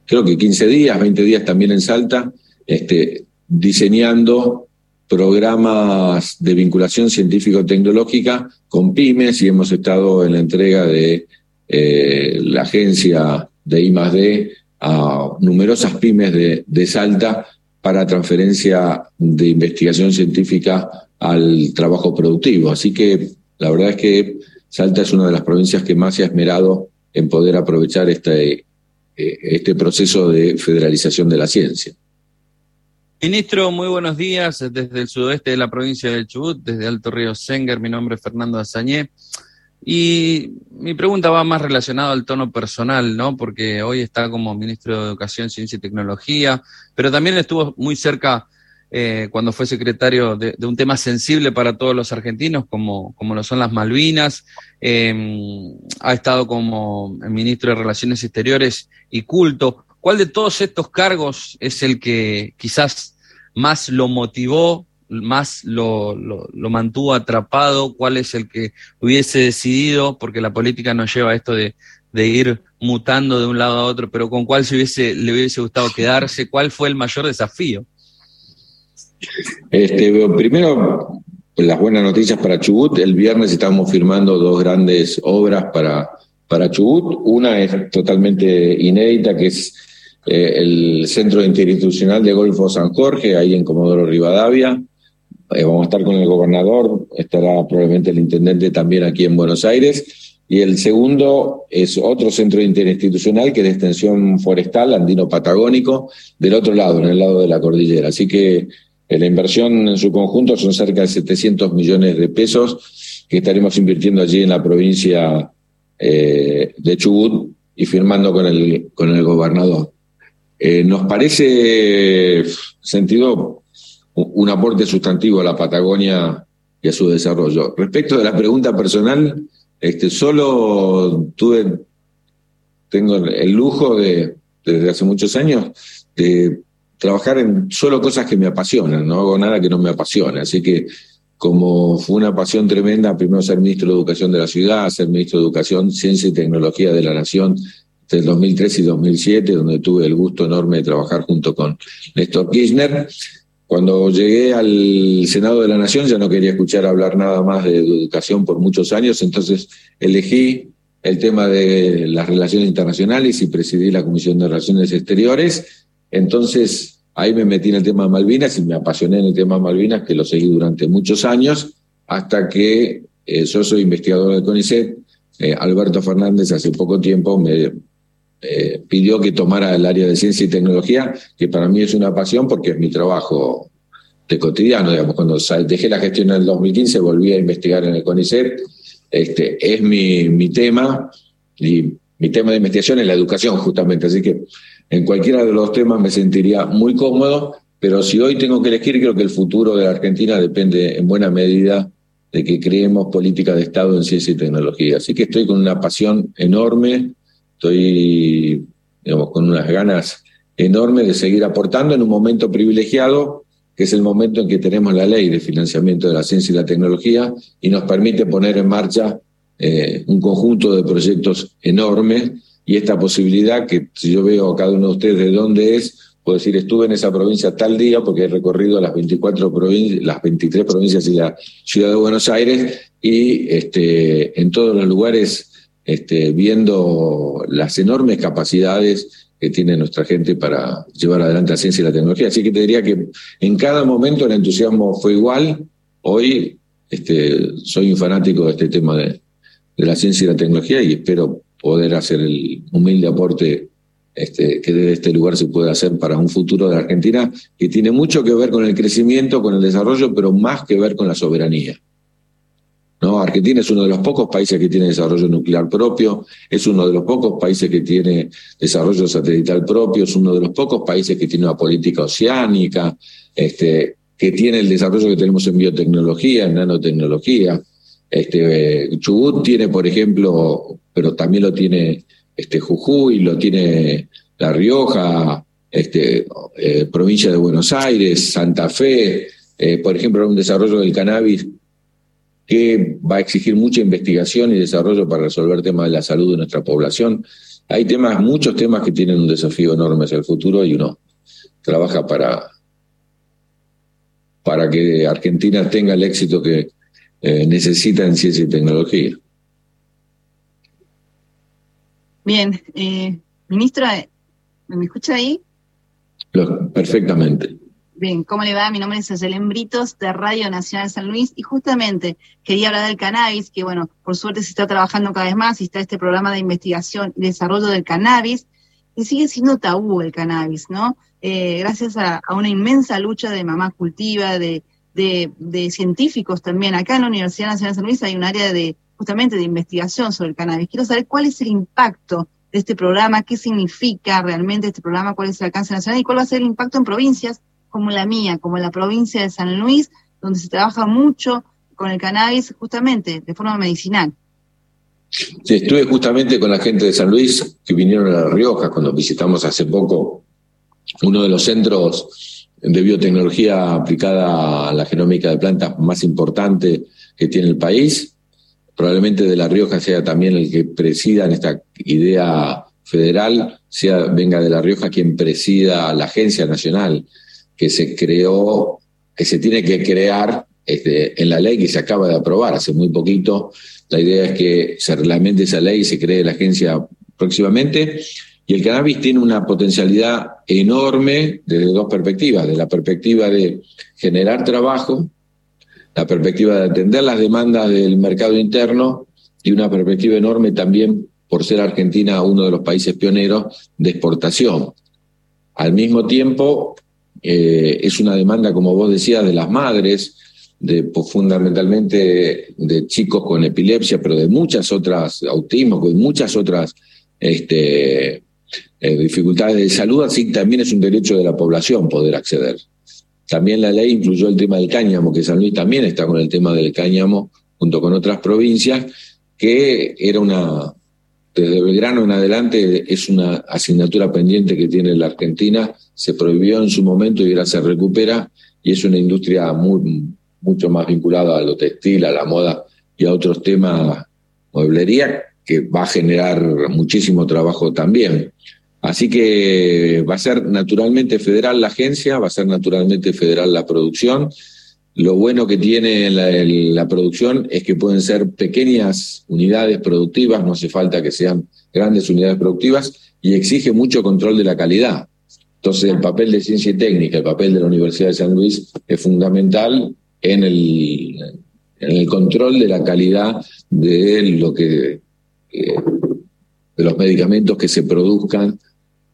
creo que 15 días, 20 días también en Salta, este, diseñando programas de vinculación científico-tecnológica con pymes y hemos estado en la entrega de eh, la agencia de I+D a numerosas pymes de, de Salta para transferencia de investigación científica al trabajo productivo. Así que la verdad es que Salta es una de las provincias que más se ha esmerado en poder aprovechar este, este proceso de federalización de la ciencia. Ministro, muy buenos días desde el sudoeste de la provincia del Chubut, desde Alto Río Senger. Mi nombre es Fernando Azañé. Y mi pregunta va más relacionada al tono personal, ¿no? Porque hoy está como ministro de Educación, Ciencia y Tecnología, pero también estuvo muy cerca eh, cuando fue secretario de, un tema sensible para todos los argentinos, como, como lo son las Malvinas. Em, ha estado como ministro de Relaciones Exteriores y Culto. ¿Cuál de todos estos cargos es el que quizás más lo motivó, más lo, lo, mantuvo atrapado? ¿Cuál es el que hubiese decidido? Porque la política nos lleva a esto de, ir mutando de un lado a otro, pero ¿con cuál se hubiese, le hubiese gustado quedarse? ¿Cuál fue el mayor desafío? Este, primero, las buenas noticias para Chubut. El viernes estamos firmando dos grandes obras para, para Chubut. Una es totalmente inédita, que es eh, el Centro Interinstitucional de Golfo San Jorge, ahí en Comodoro Rivadavia. Eh, vamos a estar con el gobernador, estará probablemente el intendente también aquí en Buenos Aires. Y el segundo es otro centro interinstitucional que es de extensión forestal, andino-patagónico, del otro lado, en el lado de la cordillera. Así que la inversión en su conjunto son cerca de 700 millones de pesos que estaremos invirtiendo allí en la provincia de Chubut y firmando con el, con el gobernador. Eh, nos parece sentido un aporte sustantivo a la Patagonia y a su desarrollo. Respecto de la pregunta personal, este, solo tuve, tengo el lujo de, desde hace muchos años, de trabajar en solo cosas que me apasionan, no hago nada que no me apasione. Así que como fue una pasión tremenda, primero ser ministro de Educación de la ciudad, ser ministro de Educación, Ciencia y Tecnología de la Nación, entre el 2003 y 2007, donde tuve el gusto enorme de trabajar junto con Néstor Kirchner. Cuando llegué al Senado de la Nación ya no quería escuchar hablar nada más de educación por muchos años, entonces elegí el tema de las relaciones internacionales y presidí la Comisión de Relaciones Exteriores. Entonces ahí me metí en el tema de Malvinas y me apasioné en el tema de Malvinas, que lo seguí durante muchos años, hasta que eh, yo soy investigador del CONICET. Eh, Alberto Fernández hace poco tiempo me eh, pidió que tomara el área de ciencia y tecnología, que para mí es una pasión porque es mi trabajo de cotidiano, digamos, cuando dejé la gestión en el 2015 volví a investigar en el CONICET, este, es mi, mi tema y mi tema de investigación es la educación justamente, así que en cualquiera de los temas me sentiría muy cómodo, pero si hoy tengo que elegir, creo que el futuro de la Argentina depende en buena medida de que creemos política de Estado en ciencia y tecnología. Así que estoy con una pasión enorme, estoy digamos, con unas ganas enormes de seguir aportando en un momento privilegiado, que es el momento en que tenemos la ley de financiamiento de la ciencia y la tecnología y nos permite poner en marcha eh, un conjunto de proyectos enormes y esta posibilidad que si yo veo a cada uno de ustedes de dónde es, puedo decir, estuve en esa provincia tal día porque he recorrido las 24 provincias, las 23 provincias y la ciudad de Buenos Aires y este, en todos los lugares este, viendo las enormes capacidades que tiene nuestra gente para llevar adelante la ciencia y la tecnología. Así que te diría que en cada momento el entusiasmo fue igual. Hoy este, soy un fanático de este tema de, de la ciencia y la tecnología y espero poder hacer el humilde aporte este, que desde este lugar se puede hacer para un futuro de Argentina que tiene mucho que ver con el crecimiento, con el desarrollo, pero más que ver con la soberanía. ¿No? Argentina es uno de los pocos países que tiene desarrollo nuclear propio, es uno de los pocos países que tiene desarrollo satelital propio, es uno de los pocos países que tiene una política oceánica, este, que tiene el desarrollo que tenemos en biotecnología, en nanotecnología. Este, Chubut tiene, por ejemplo, pero también lo tiene este, Jujuy, lo tiene La Rioja, este, eh, provincia de Buenos Aires, Santa Fe, eh, por ejemplo, un desarrollo del cannabis que va a exigir mucha investigación y desarrollo para resolver temas de la salud de nuestra población. Hay temas, muchos temas que tienen un desafío enorme hacia el futuro y uno trabaja para, para que Argentina tenga el éxito que eh, necesita en ciencia y tecnología. Bien, eh, ministra, ¿me escucha ahí? Perfectamente. Bien, ¿cómo le va? Mi nombre es Ayelen Britos de Radio Nacional San Luis y justamente quería hablar del cannabis, que bueno, por suerte se está trabajando cada vez más y está este programa de investigación y desarrollo del cannabis y sigue siendo tabú el cannabis, ¿no? Eh, gracias a, una inmensa lucha de mamá cultiva, de, de, de, científicos también. Acá en la Universidad Nacional de San Luis hay un área de justamente de investigación sobre el cannabis. Quiero saber cuál es el impacto de este programa, qué significa realmente este programa, cuál es el alcance nacional y cuál va a ser el impacto en provincias como la mía, como la provincia de San Luis, donde se trabaja mucho con el cannabis justamente de forma medicinal. Estuve justamente con la gente de San Luis que vinieron a La Rioja cuando visitamos hace poco uno de los centros de biotecnología aplicada a la genómica de plantas más importante que tiene el país probablemente de La Rioja sea también el que presida en esta idea federal, sea venga de La Rioja quien presida la agencia nacional que se creó, que se tiene que crear este, en la ley que se acaba de aprobar hace muy poquito. La idea es que se reglamente esa ley y se cree la agencia próximamente. Y el cannabis tiene una potencialidad enorme desde dos perspectivas, de la perspectiva de generar trabajo la perspectiva de atender las demandas del mercado interno y una perspectiva enorme también por ser Argentina uno de los países pioneros de exportación. Al mismo tiempo, eh, es una demanda, como vos decías, de las madres, fundamentalmente de chicos con epilepsia, pero de muchas otras, autismo, con muchas otras este, eh, dificultades de salud, así también es un derecho de la población poder acceder. También la ley incluyó el tema del cáñamo, que San Luis también está con el tema del cáñamo, junto con otras provincias, que era una, desde Belgrano en adelante, es una asignatura pendiente que tiene la Argentina, se prohibió en su momento y ahora se recupera, y es una industria muy, mucho más vinculada a lo textil, a la moda y a otros temas, mueblería, que va a generar muchísimo trabajo también. Así que va a ser naturalmente federal la agencia, va a ser naturalmente federal la producción. Lo bueno que tiene la, producción es que pueden ser pequeñas unidades productivas, no hace falta que sean grandes unidades productivas y exige mucho control de la calidad. Entonces el papel de ciencia y técnica, el papel de la Universidad de San Luis es fundamental en el, en el control de la calidad de lo que de los medicamentos que se produzcan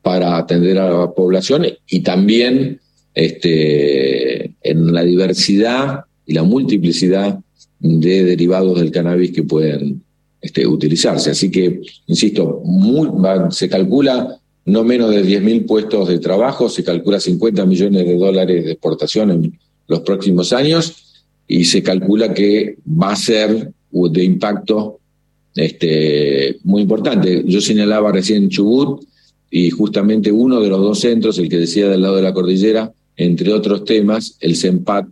para atender a la población y también este, en la diversidad y la multiplicidad de derivados del cannabis que pueden este, utilizarse. Así que, insisto, se calcula no menos de 10.000 puestos de trabajo, se calcula 50 millones de dólares de exportación en los próximos años y se calcula que va a ser de impacto este, muy importante. Yo señalaba recién Chubut y justamente uno de los dos centros, el que decía del lado de la cordillera, entre otros temas, el CEMPAT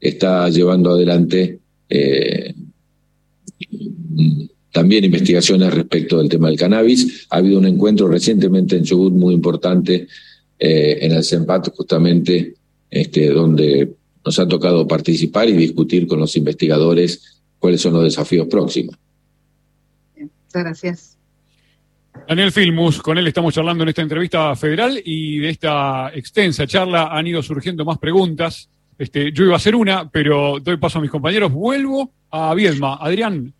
está llevando adelante eh, también investigaciones respecto del tema del cannabis. Ha habido un encuentro recientemente en Chubut muy importante eh, en el CEMPAT, justamente este, donde nos ha tocado participar y discutir con los investigadores cuáles son los desafíos próximos. Muchas gracias. Daniel Filmus, con él estamos charlando en esta entrevista federal y de esta extensa charla han ido surgiendo más preguntas. Este, yo iba a hacer una, pero doy paso a mis compañeros. Vuelvo a Viedma. Adrián,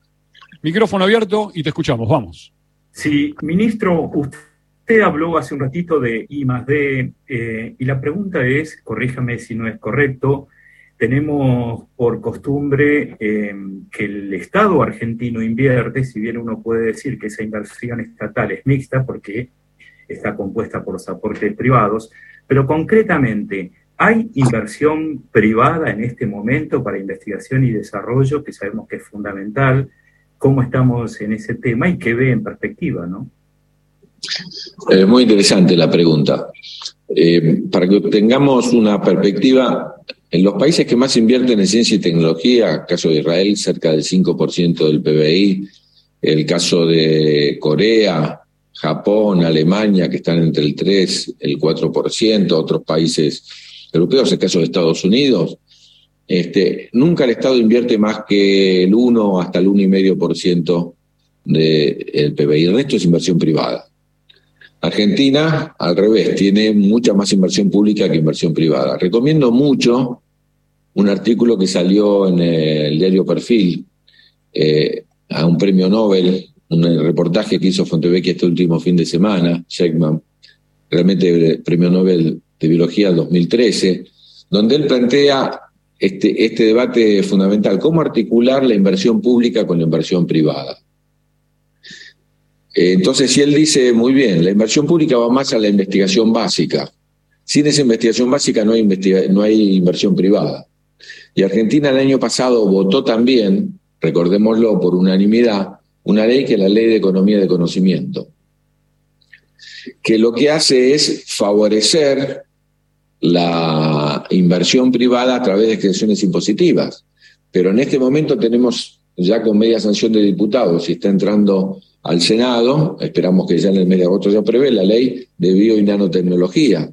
micrófono abierto y te escuchamos. Vamos. Sí, ministro, usted habló hace un ratito de I más D eh, y la pregunta es, corríjame si no es correcto, tenemos por costumbre eh, que el Estado argentino invierte, si bien uno puede decir que esa inversión estatal es mixta porque está compuesta por los aportes privados, pero concretamente, ¿hay inversión privada en este momento para investigación y desarrollo, que sabemos que es fundamental? ¿Cómo estamos en ese tema y qué ve en perspectiva, no? Es muy interesante la pregunta. Eh, para que tengamos una perspectiva, en los países que más invierten en ciencia y tecnología, caso de Israel, cerca del 5% del PBI, el caso de Corea, Japón, Alemania, que están entre el 3, el 4%, otros países europeos, el caso de Estados Unidos, este, nunca el Estado invierte más que el 1 hasta el 1,5% del PBI. El resto es inversión privada. Argentina, al revés, tiene mucha más inversión pública que inversión privada. Recomiendo mucho un artículo que salió en el diario Perfil eh, a un premio Nobel, un reportaje que hizo Fontevecchia este último fin de semana, Sheckman, realmente premio Nobel de Biología 2013, donde él plantea este, este debate fundamental, cómo articular la inversión pública con la inversión privada. Eh, entonces, si él dice, muy bien, la inversión pública va más a la investigación básica. Sin esa investigación básica no hay, no hay inversión privada. Y Argentina el año pasado votó también, recordémoslo por unanimidad, una ley que es la Ley de Economía de Conocimiento, que lo que hace es favorecer la inversión privada a través de exenciones impositivas. Pero en este momento tenemos ya con media sanción de diputados y está entrando al Senado, esperamos que ya en el mes de agosto se apruebe la ley de bio y nanotecnología,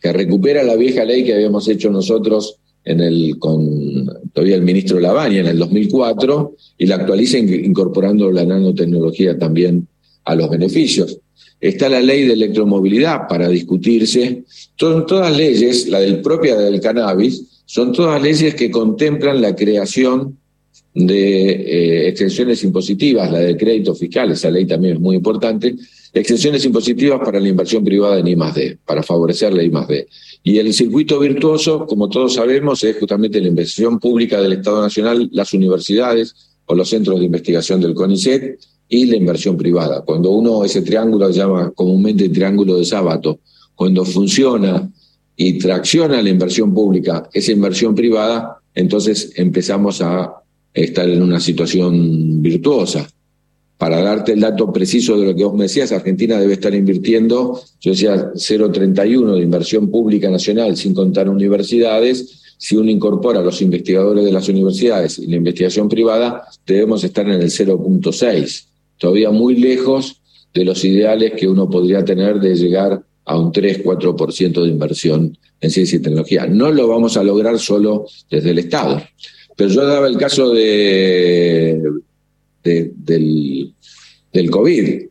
que recupera la vieja ley que habíamos hecho nosotros en el, con todavía el ministro Lavagna en el 2004 y la actualiza incorporando la nanotecnología también a los beneficios. Está la ley de electromovilidad para discutirse. Son todas leyes, la del propia del cannabis, son todas leyes que contemplan la creación de eh, exenciones impositivas, la de crédito fiscal, esa ley también es muy importante, exenciones impositivas para la inversión privada en I+.D., para favorecer la I+.D. Y el circuito virtuoso, como todos sabemos, es justamente la inversión pública del Estado Nacional, las universidades o los centros de investigación del CONICET y la inversión privada. Cuando uno, ese triángulo se llama comúnmente triángulo de sábado, cuando funciona y tracciona la inversión pública, esa inversión privada, entonces empezamos a estar en una situación virtuosa. Para darte el dato preciso de lo que vos me decías, Argentina debe estar invirtiendo, yo decía 0,31 de inversión pública nacional, sin contar universidades. Si uno incorpora a los investigadores de las universidades y la investigación privada, debemos estar en el 0,6, todavía muy lejos de los ideales que uno podría tener de llegar a un 3-4% de inversión en ciencia y tecnología. No lo vamos a lograr solo desde el Estado. Pero yo daba el caso de, del, COVID.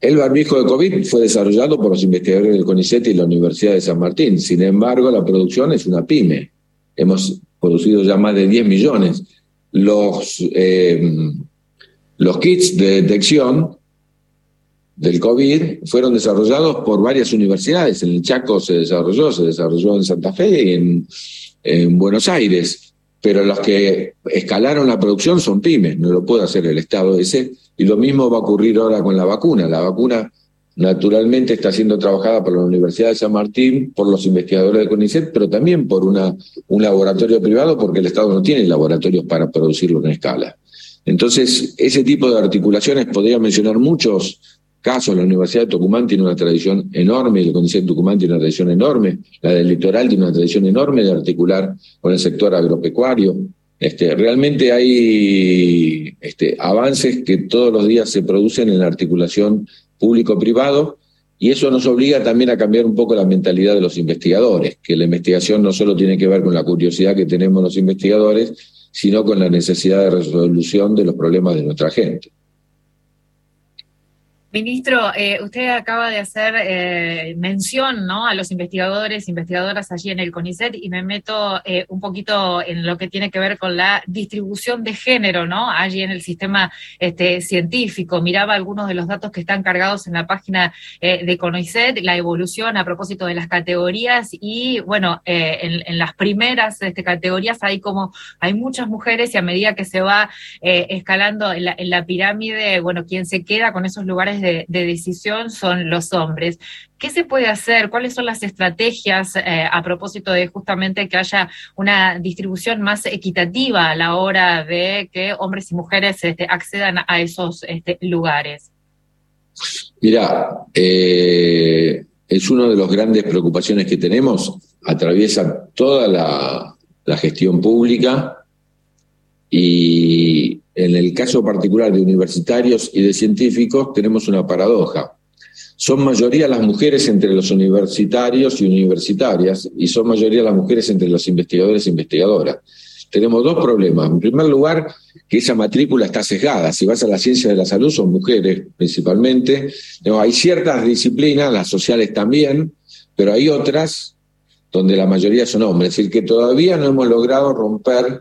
El barbijo de COVID fue desarrollado por los investigadores del CONICET y la Universidad de San Martín. Sin embargo, la producción es una pyme. Hemos producido ya más de 10 millones. Los, eh, los kits de detección del COVID fueron desarrollados por varias universidades. En el Chaco se desarrolló, se desarrolló en Santa Fe y en Buenos Aires. Pero los que escalaron la producción son pymes, no lo puede hacer el Estado ese. Y lo mismo va a ocurrir ahora con la vacuna. La vacuna naturalmente está siendo trabajada por la Universidad de San Martín, por los investigadores de CONICET, pero también por una, un laboratorio privado, porque el Estado no tiene laboratorios para producirlo en escala. Entonces, ese tipo de articulaciones, podría mencionar muchos casos, la Universidad de Tucumán tiene una tradición enorme, el CONICET de Tucumán tiene una tradición enorme, la del litoral tiene una tradición enorme de articular con el sector agropecuario. Este, realmente hay este, avances que todos los días se producen en la articulación público-privado, y eso nos obliga también a cambiar un poco la mentalidad de los investigadores, que la investigación no solo tiene que ver con la curiosidad que tenemos los investigadores, sino con la necesidad de resolución de los problemas de nuestra gente. Ministro, eh, usted acaba de hacer eh, mención ¿no? a los investigadores, investigadoras allí en el CONICET y me meto eh, un poquito en lo que tiene que ver con la distribución de género ¿no? allí en el sistema este, científico. Miraba algunos de los datos que están cargados en la página de CONICET, la evolución a propósito de las categorías y bueno, en, las primeras este, categorías hay como hay muchas mujeres y a medida que se va escalando en la, en la pirámide, bueno, quien se queda con esos lugares de de, decisión son los hombres. ¿Qué se puede hacer? ¿Cuáles son las estrategias eh, a propósito de justamente que haya una distribución más equitativa a la hora de que hombres y mujeres este, accedan a esos este, lugares? Mira, eh, es una de las grandes preocupaciones que tenemos, atraviesa toda la, la gestión pública y en el caso particular de universitarios y de científicos tenemos una paradoja. Son mayoría las mujeres entre los universitarios y universitarias y son mayoría las mujeres entre los investigadores e investigadoras. Tenemos dos problemas. En primer lugar, que esa matrícula está sesgada. Si vas a la ciencia de la salud, son mujeres principalmente. hay ciertas disciplinas, las sociales también, pero hay otras donde la mayoría son hombres. Es decir, que todavía no hemos logrado romper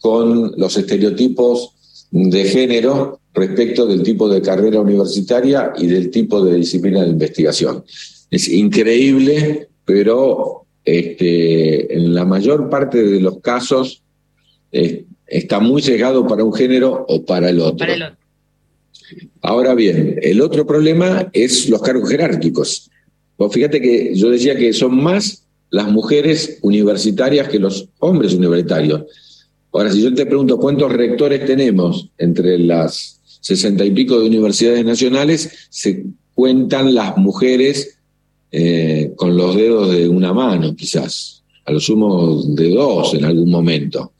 con los estereotipos de género respecto del tipo de carrera universitaria y del tipo de disciplina de investigación. Es increíble, pero este, en la mayor parte de los casos eh, está muy llegado para un género o para el otro. Ahora bien, el otro problema es los cargos jerárquicos. Pues fíjate que yo decía que son más las mujeres universitarias que los hombres universitarios. Ahora, si yo te pregunto cuántos rectores tenemos entre las sesenta y pico de universidades nacionales, se cuentan las mujeres eh, con los dedos de una mano, quizás, a lo sumo de dos en algún momento.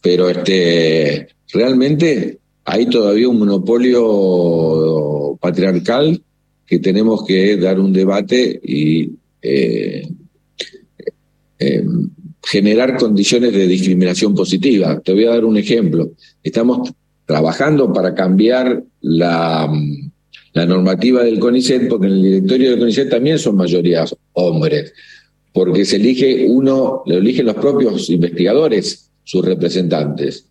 Pero este, realmente hay todavía un monopolio patriarcal que tenemos que dar un debate y eh, eh, generar condiciones de discriminación positiva. Te voy a dar un ejemplo. Estamos trabajando para cambiar la, la normativa del CONICET, porque en el directorio del CONICET también son mayorías hombres, porque se elige uno, lo eligen los propios investigadores, sus representantes.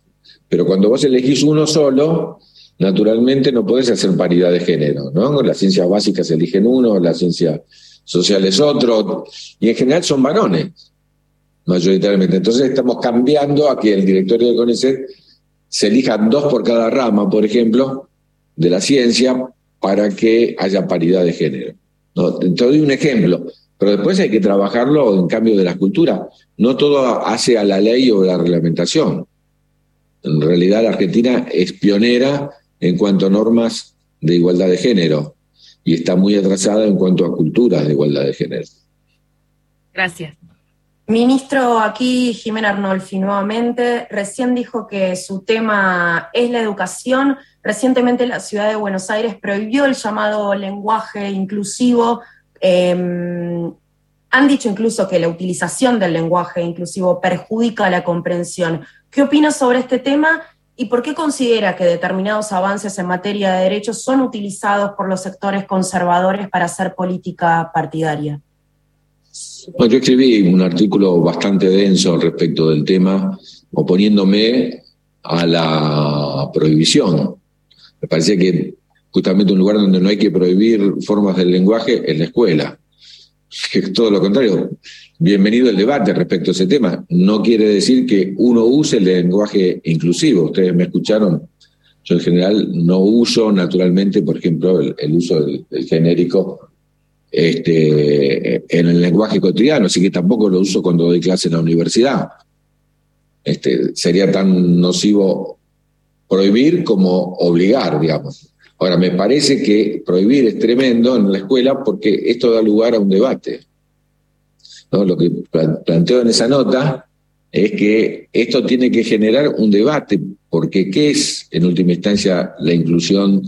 Pero cuando vos elegís uno solo, naturalmente no podés hacer paridad de género, ¿no? Las ciencias básicas eligen uno, la ciencia social es otro, y en general son varones mayoritariamente. Entonces estamos cambiando a que el directorio de CONICET se elijan dos por cada rama, por ejemplo, de la ciencia para que haya paridad de género. ¿no? Te doy un ejemplo, pero después hay que trabajarlo en cambio de la cultura. No todo hace a la ley o la reglamentación. En realidad la Argentina es pionera en cuanto a normas de igualdad de género y está muy atrasada en cuanto a culturas de igualdad de género. Gracias. Ministro, aquí Jimena Arnolfi nuevamente. Recién dijo que su tema es la educación. Recientemente la ciudad de Buenos Aires prohibió el llamado lenguaje inclusivo. Em, han dicho incluso que la utilización del lenguaje inclusivo perjudica la comprensión. ¿Qué opina sobre este tema y por qué considera que determinados avances en materia de derechos son utilizados por los sectores conservadores para hacer política partidaria? Bueno, yo escribí un artículo bastante denso respecto del tema, oponiéndome a la prohibición. Me parecía que justamente un lugar donde no hay que prohibir formas del lenguaje es la escuela. Es todo lo contrario. Bienvenido el debate respecto a ese tema. No quiere decir que uno use el lenguaje inclusivo. Ustedes me escucharon. Yo en general no uso naturalmente, por ejemplo, el, uso del, genérico este, en el lenguaje cotidiano, así que tampoco lo uso cuando doy clase en la universidad. Este, sería tan nocivo prohibir como obligar, digamos. Ahora, me parece que prohibir es tremendo en la escuela porque esto da lugar a un debate. Lo que planteo en esa nota es que esto tiene que generar un debate, porque ¿qué es en última instancia la inclusión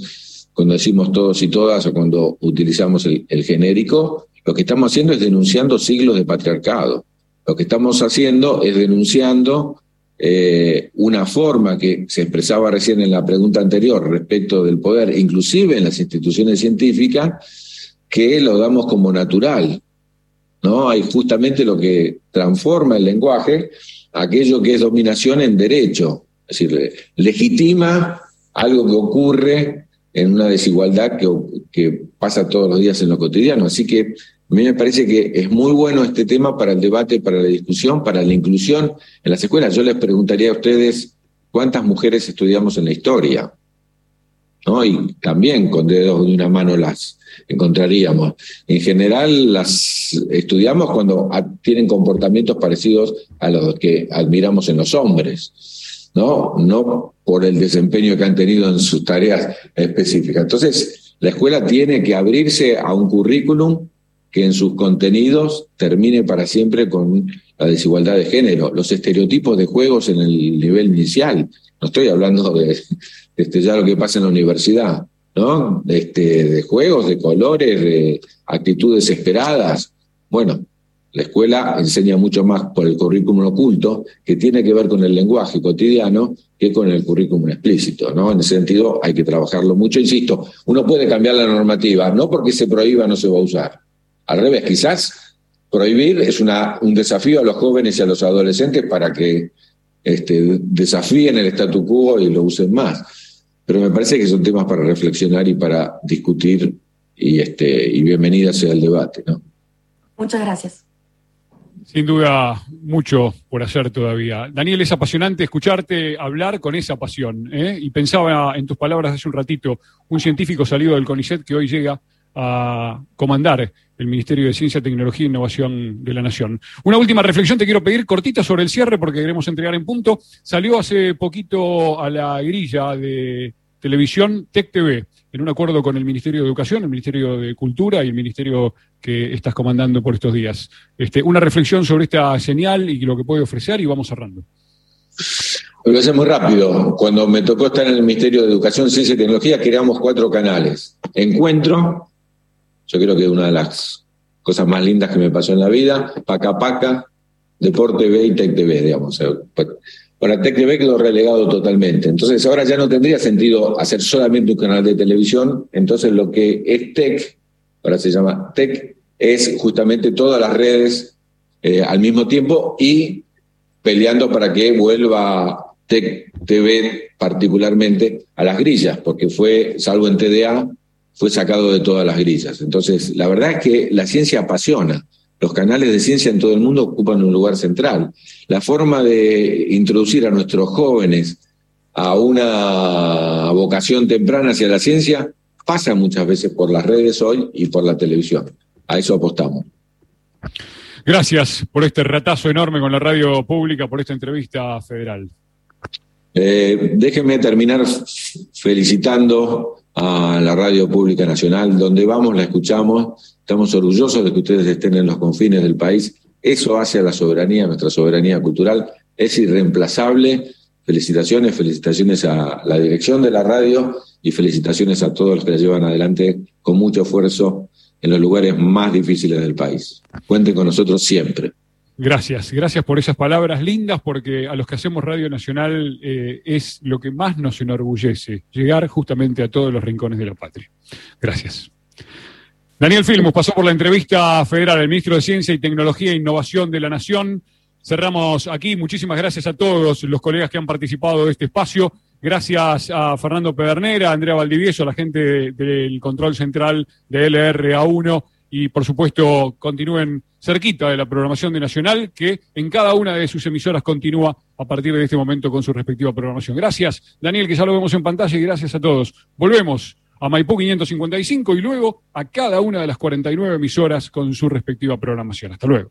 cuando decimos todos y todas o cuando utilizamos el, genérico? Lo que estamos haciendo es denunciando siglos de patriarcado. Lo que estamos haciendo es denunciando eh, una forma que se expresaba recién en la pregunta anterior respecto del poder, inclusive en las instituciones científicas, que lo damos como natural. ¿no? Hay justamente lo que transforma el lenguaje, aquello que es dominación en derecho, es decir, legitima algo que ocurre en una desigualdad que, pasa todos los días en lo cotidiano. Así que a mí me parece que es muy bueno este tema para el debate, para la discusión, para la inclusión en las escuelas. Yo les preguntaría a ustedes cuántas mujeres estudiamos en la historia, ¿no? Y también con dedos de una mano las encontraríamos. En general las estudiamos cuando tienen comportamientos parecidos a los que admiramos en los hombres, ¿no? No por el desempeño que han tenido en sus tareas específicas. Entonces, la escuela tiene que abrirse a un currículum que en sus contenidos termine para siempre con la desigualdad de género, los estereotipos de juegos en el nivel inicial. No estoy hablando de, este, ya lo que pasa en la universidad, ¿no? Este, de juegos, de colores, de actitudes esperadas. Bueno, la escuela enseña mucho más por el currículum oculto, que tiene que ver con el lenguaje cotidiano, que con el currículum explícito, ¿no? En ese sentido hay que trabajarlo mucho. Insisto, uno puede cambiar la normativa, no porque se prohíba no se va a usar, al revés, quizás prohibir es una, un desafío a los jóvenes y a los adolescentes para que este, desafíen el statu quo y lo usen más. Pero me parece que son temas para reflexionar y para discutir y, este, y bienvenida sea el debate. Muchas gracias. Sin duda, mucho por hacer todavía. Daniel, es apasionante escucharte hablar con esa pasión. ¿eh? Y pensaba en tus palabras hace un ratito, un científico salido del CONICET que hoy llega a comandar el Ministerio de Ciencia, Tecnología e Innovación de la Nación. Una última reflexión te quiero pedir cortita sobre el cierre porque queremos entregar en punto. Salió hace poquito a la grilla de televisión Tech TV en un acuerdo con el Ministerio de Educación, el Ministerio de Cultura y el Ministerio que estás comandando por estos días. Este, una reflexión sobre esta señal y lo que puede ofrecer y vamos cerrando. Lo a muy rápido. Cuando me tocó estar en el Ministerio de Educación, Ciencia y Tecnología, creamos cuatro canales. Encuentro, yo creo que es una de las cosas más lindas que me pasó en la vida. Paca Paca, Deporte TV y Tech TV, digamos. Para Tech TV quedó relegado totalmente. Entonces ahora ya no tendría sentido hacer solamente un canal de televisión. Entonces lo que es Tech, ahora se llama Tech, es justamente todas las redes eh, al mismo tiempo y peleando para que vuelva Tech TV particularmente a las grillas, porque fue, salvo en TDA, fue sacado de todas las grillas. Entonces, la verdad es que la ciencia apasiona. Los canales de ciencia en todo el mundo ocupan un lugar central. La forma de introducir a nuestros jóvenes a una vocación temprana hacia la ciencia pasa muchas veces por las redes hoy y por la televisión. A eso apostamos. Gracias por este ratazo enorme con la radio pública, por esta entrevista federal. Eh, déjenme terminar felicitando a la Radio Pública Nacional, donde vamos, la escuchamos, estamos orgullosos de que ustedes estén en los confines del país, eso hace a la soberanía, nuestra soberanía cultural, es irreemplazable. Felicitaciones, felicitaciones a la dirección de la radio y felicitaciones a todos los que la llevan adelante con mucho esfuerzo en los lugares más difíciles del país. Cuenten con nosotros siempre. Gracias, gracias por esas palabras lindas, porque a los que hacemos Radio Nacional eh, es lo que más nos enorgullece, llegar justamente a todos los rincones de la patria. Gracias. Daniel Filmus pasó por la entrevista federal, el ministro de Ciencia y Tecnología e Innovación de la Nación. Cerramos aquí. Muchísimas gracias a todos los colegas que han participado de este espacio. Gracias a Fernando Pedernera, a Andrea Valdivieso, a la gente del control central de LRA1 y por supuesto continúen cerquita de la programación de Nacional, que en cada una de sus emisoras continúa a partir de este momento con su respectiva programación. Gracias, Daniel, que ya lo vemos en pantalla, y gracias a todos. Volvemos a Maipú 555 y luego a cada una de las 49 emisoras con su respectiva programación. Hasta luego.